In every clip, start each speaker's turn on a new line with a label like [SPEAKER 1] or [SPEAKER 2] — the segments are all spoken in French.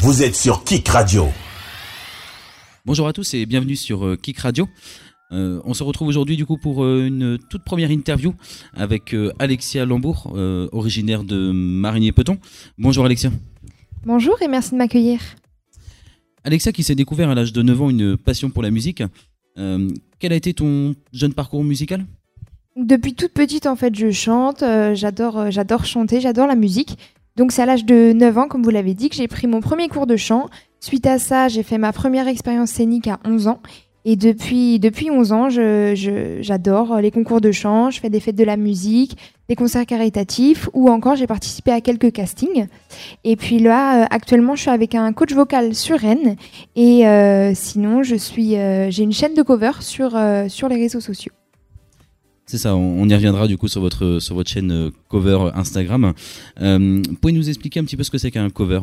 [SPEAKER 1] Vous êtes sur Kick Radio.
[SPEAKER 2] Bonjour à tous et bienvenue sur euh, Kick Radio. Euh, on se retrouve aujourd'hui du coup pour euh, une toute première interview avec euh, Alexia Lambourg, euh, originaire de Marigny-Peton. Bonjour Alexia.
[SPEAKER 3] Bonjour et merci de m'accueillir.
[SPEAKER 2] Alexia qui s'est découvert à l'âge de 9 ans une passion pour la musique. Euh, quel a été ton jeune parcours musical?
[SPEAKER 3] Depuis toute petite, en fait, je chante, euh, j'adore, euh, j'adore chanter, j'adore la musique. Donc c'est à l'âge de 9 ans, comme vous l'avez dit, que j'ai pris mon premier cours de chant. Suite à ça, j'ai fait ma première expérience scénique à 11 ans. Et depuis, depuis 11 ans, j'adore les concours de chant, je fais des fêtes de la musique, des concerts caritatifs, ou encore j'ai participé à quelques castings. Et puis là, euh, actuellement, je suis avec un coach vocal sur Rennes. Et euh, sinon, je euh, j'ai une chaîne de cover sur les réseaux sociaux.
[SPEAKER 2] C'est ça, on, on y reviendra du coup sur votre, sur votre chaîne euh, cover Instagram. Euh, pouvez nous expliquer un petit peu ce que c'est qu'un cover?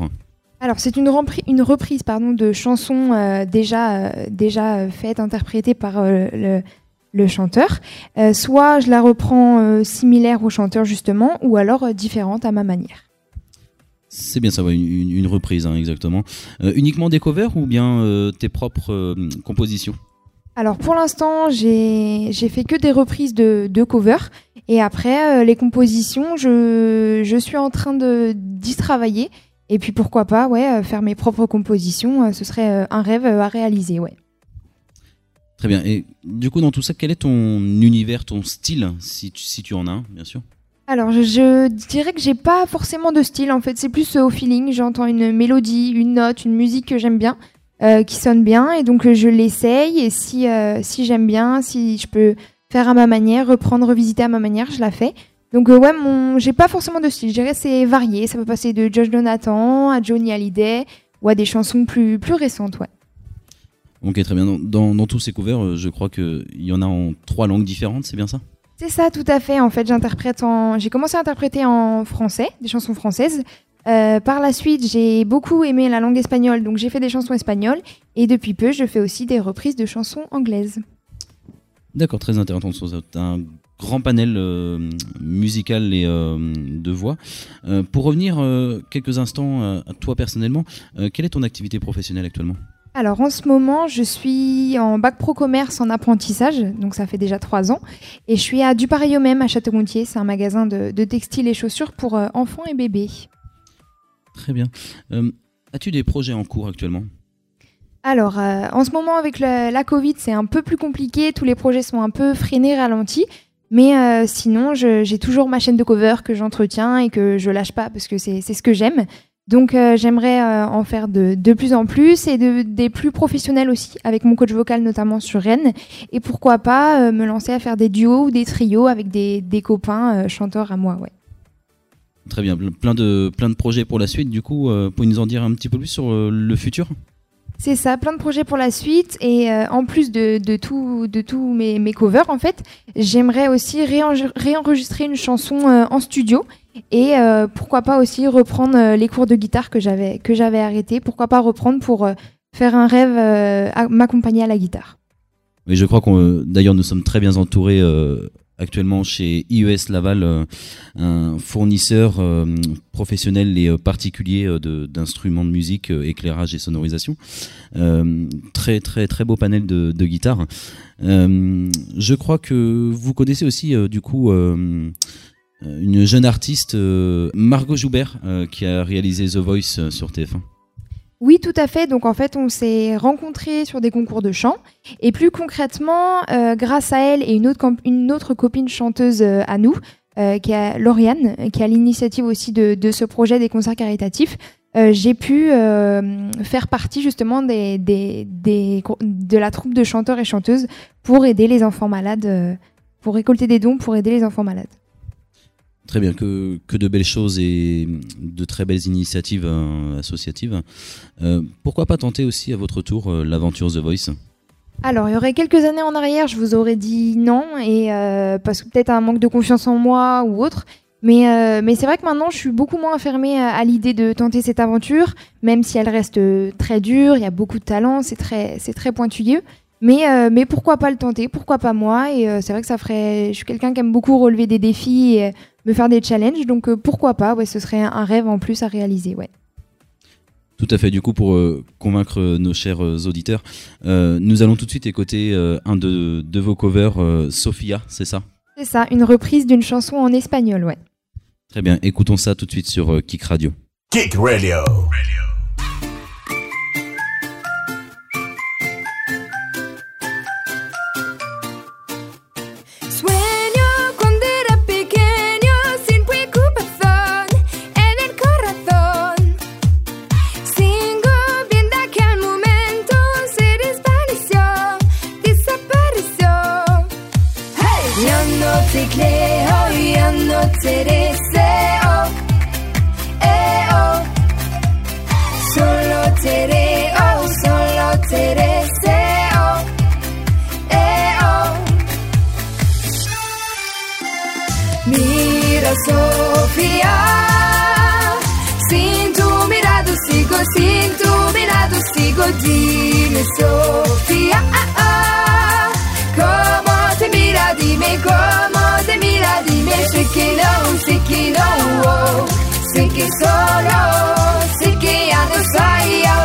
[SPEAKER 3] Alors, c'est une, reprise pardon, de chansons euh, déjà, euh, déjà faites, interprétées par le, le chanteur. Euh, soit je la reprends euh, similaire au chanteur, justement, ou alors euh, différente à ma manière.
[SPEAKER 2] C'est bien ça, ouais, une, reprise hein, exactement. Uniquement des covers ou bien tes propres compositions?
[SPEAKER 3] Alors, pour l'instant, j'ai fait que des reprises de, de covers. Et après, euh, les compositions, je, je suis en train d'y travailler. Et puis, pourquoi pas, ouais, euh, faire mes propres compositions, euh, ce serait un rêve à réaliser, ouais.
[SPEAKER 2] Très bien. Et du coup, dans tout ça, quel est ton univers, ton style, si tu, si tu en as un, bien sûr?
[SPEAKER 3] Alors, je, je dirais que j'ai pas forcément de style en fait, c'est plus euh, au feeling. J'entends une mélodie, une note, une musique que j'aime bien, euh, qui sonne bien, et donc je l'essaye. Et si, euh, si j'aime bien, si je peux faire à ma manière, reprendre, revisiter à ma manière, je la fais. Donc, euh, ouais, mon... j'ai pas forcément de style. Je dirais c'est varié. Ça peut passer de Josh Donathan à Johnny Hallyday ou à des chansons plus, plus récentes, ouais.
[SPEAKER 2] Ok, très bien. Dans, dans- dans tous ces euh, je crois qu'il y en a en trois langues différentes, c'est bien ça?
[SPEAKER 3] C'est ça, tout à fait. En fait, j'interprète en. J'ai commencé à interpréter en français, des chansons françaises. Euh, par la suite, j'ai beaucoup aimé la langue espagnole, donc j'ai fait des chansons espagnoles. Et depuis peu, je fais aussi des reprises de chansons anglaises.
[SPEAKER 2] D'accord, très intéressant. Un grand panel euh, musical et euh, de voix. Pour revenir quelques instants à toi personnellement, quelle est ton activité professionnelle actuellement?
[SPEAKER 3] Alors en ce moment, je suis en bac pro commerce en apprentissage, donc ça fait déjà trois ans. Et je suis à Du Pareil au même à Château-Gontier. C'est un magasin de, de textiles et chaussures pour enfants et bébés.
[SPEAKER 2] Très bien. Euh, As-tu des projets en cours actuellement?
[SPEAKER 3] Alors, euh, en ce moment, avec la Covid, c'est un peu plus compliqué. Tous les projets sont un peu freinés, ralentis. Mais euh, sinon, j'ai toujours ma chaîne de cover que j'entretiens et que je lâche pas parce que c'est ce que j'aime. Donc, j'aimerais en faire de, de plus en plus et de, des plus professionnels aussi, avec mon coach vocal notamment sur Rennes. Et pourquoi pas me lancer à faire des duos ou des trios avec des, des copains chanteurs à moi. Ouais.
[SPEAKER 2] Très bien, plein de, plein de projets pour la suite. Du coup, euh, pouvez nous en dire un petit peu plus sur euh, le futur?
[SPEAKER 3] C'est ça, plein de projets pour la suite. Et euh, en plus de, de tout, de tous mes, mes covers, en fait, j'aimerais aussi réenre- réenregistrer une chanson euh, en studio. Et euh, pourquoi pas aussi reprendre les cours de guitare que j'avais que j'avais arrêté. Pourquoi pas reprendre pour faire un rêve, m'accompagner à la guitare.
[SPEAKER 2] Mais je crois qu'on, d'ailleurs, nous sommes très bien entourés actuellement chez IES Laval, euh, un fournisseur euh, professionnel et euh, particulier d'instruments de, musique, éclairage et sonorisation. Très très très beau panel de, de guitare. Euh, je crois que vous connaissez aussi du coup une jeune artiste, Margot Joubert, qui a réalisé The Voice sur TF1.
[SPEAKER 3] Oui, tout à fait. Donc en fait, on s'est rencontrés sur des concours de chant. Et plus concrètement, euh, grâce à elle et une autre, copine chanteuse euh, à nous, euh, qui est Lauriane, qui a l'initiative aussi de, ce projet des concerts caritatifs, j'ai pu faire partie justement de la troupe de chanteurs et chanteuses pour aider les enfants malades, pour récolter des dons pour aider les enfants malades.
[SPEAKER 2] Très bien, que, que de belles choses et de très belles initiatives euh, associatives. Euh, pourquoi pas tenter aussi à votre tour euh, l'aventure The Voice?
[SPEAKER 3] Alors, il y aurait quelques années en arrière, je vous aurais dit non, et parce que peut-être un manque de confiance en moi ou autre. Mais, mais c'est vrai que maintenant, je suis beaucoup moins fermée à, l'idée de tenter cette aventure, même si elle reste très dure, il y a beaucoup de talent, c'est très, très. Mais, euh, mais pourquoi pas le tenter? Pourquoi pas moi? Et euh, c'est vrai que ça ferait. Je suis quelqu'un qui aime beaucoup relever des défis et me faire des challenges, donc euh, pourquoi pas? Ouais, ce serait un, rêve en plus à réaliser, ouais.
[SPEAKER 2] Tout à fait. Du coup, pour euh, convaincre euh, nos chers euh, auditeurs, euh, nous allons tout de suite écouter euh, un de, de vos covers, euh, Sophia, c'est ça?
[SPEAKER 4] C'est ça, une reprise d'une chanson en espagnol, ouais.
[SPEAKER 2] Très bien. Écoutons ça tout de suite sur euh, Kick Radio.
[SPEAKER 1] Kick Radio.
[SPEAKER 3] Sueño carrozzere se oh, eh tere oh, solo tere oh, se oh, eh, oh. Mira Sofia, sinto mirado sigo, sinto mirado sigo, dime Sofia, ah, ah. como te mira, dime como Siki Sikinou, sikinou, oh. Siki solo, siki anusai, oh.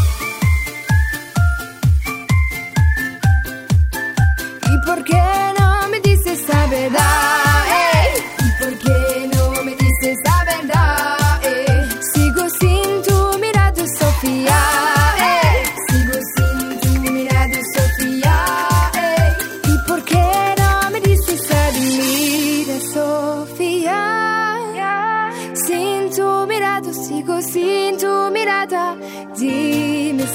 [SPEAKER 3] de me.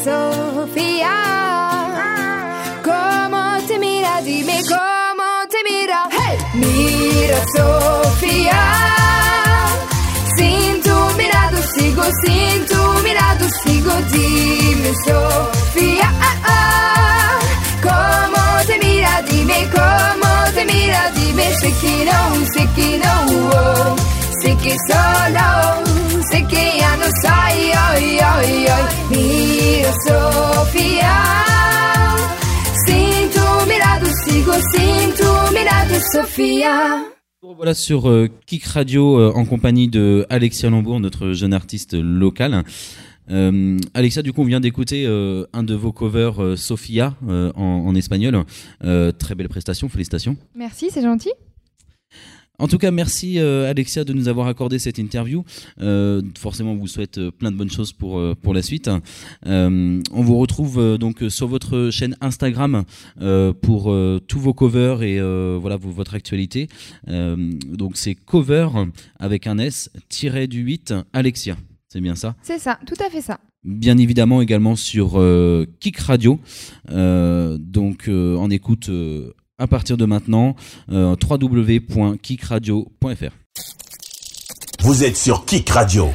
[SPEAKER 3] Como te mira, dime como te mira. Hey! Mira, Sofia. Sinto mirado, sigo, sinto mirado, sigo, dime, Sofia. Ah, ah, como te mira, dime como te mira, dime, se que não, sei que não. Oh. Sé que solo, sé que ya no soy hoy, hoy, hoy. Mira Sofía. Sin tu mirada sigo, sin tu mirada Sofía.
[SPEAKER 2] Voilà sur euh, Kick Radio euh, en compagnie de Alexia Lambourg, notre jeune artiste local. Euh, Alexia, du coup, on vient d'écouter euh, un de vos covers, euh, Sofia, euh, en, en espagnol. Euh, très belle prestation, félicitations.
[SPEAKER 4] Merci, c'est gentil.
[SPEAKER 2] En tout cas, merci euh, Alexia de nous avoir accordé cette interview. Euh, forcément, on vous souhaite euh, plein de bonnes choses pour pour la suite. On vous retrouve donc sur votre chaîne Instagram pour tous vos covers et voilà votre actualité. Donc c'est cover avec un S tiré du 8 Alexia. C'est bien ça?
[SPEAKER 4] C'est ça, tout à fait ça.
[SPEAKER 2] Bien évidemment également sur Kick Radio. Donc en écoute à partir de maintenant euh, www.kickradio.fr.
[SPEAKER 1] Vous êtes sur Kick Radio.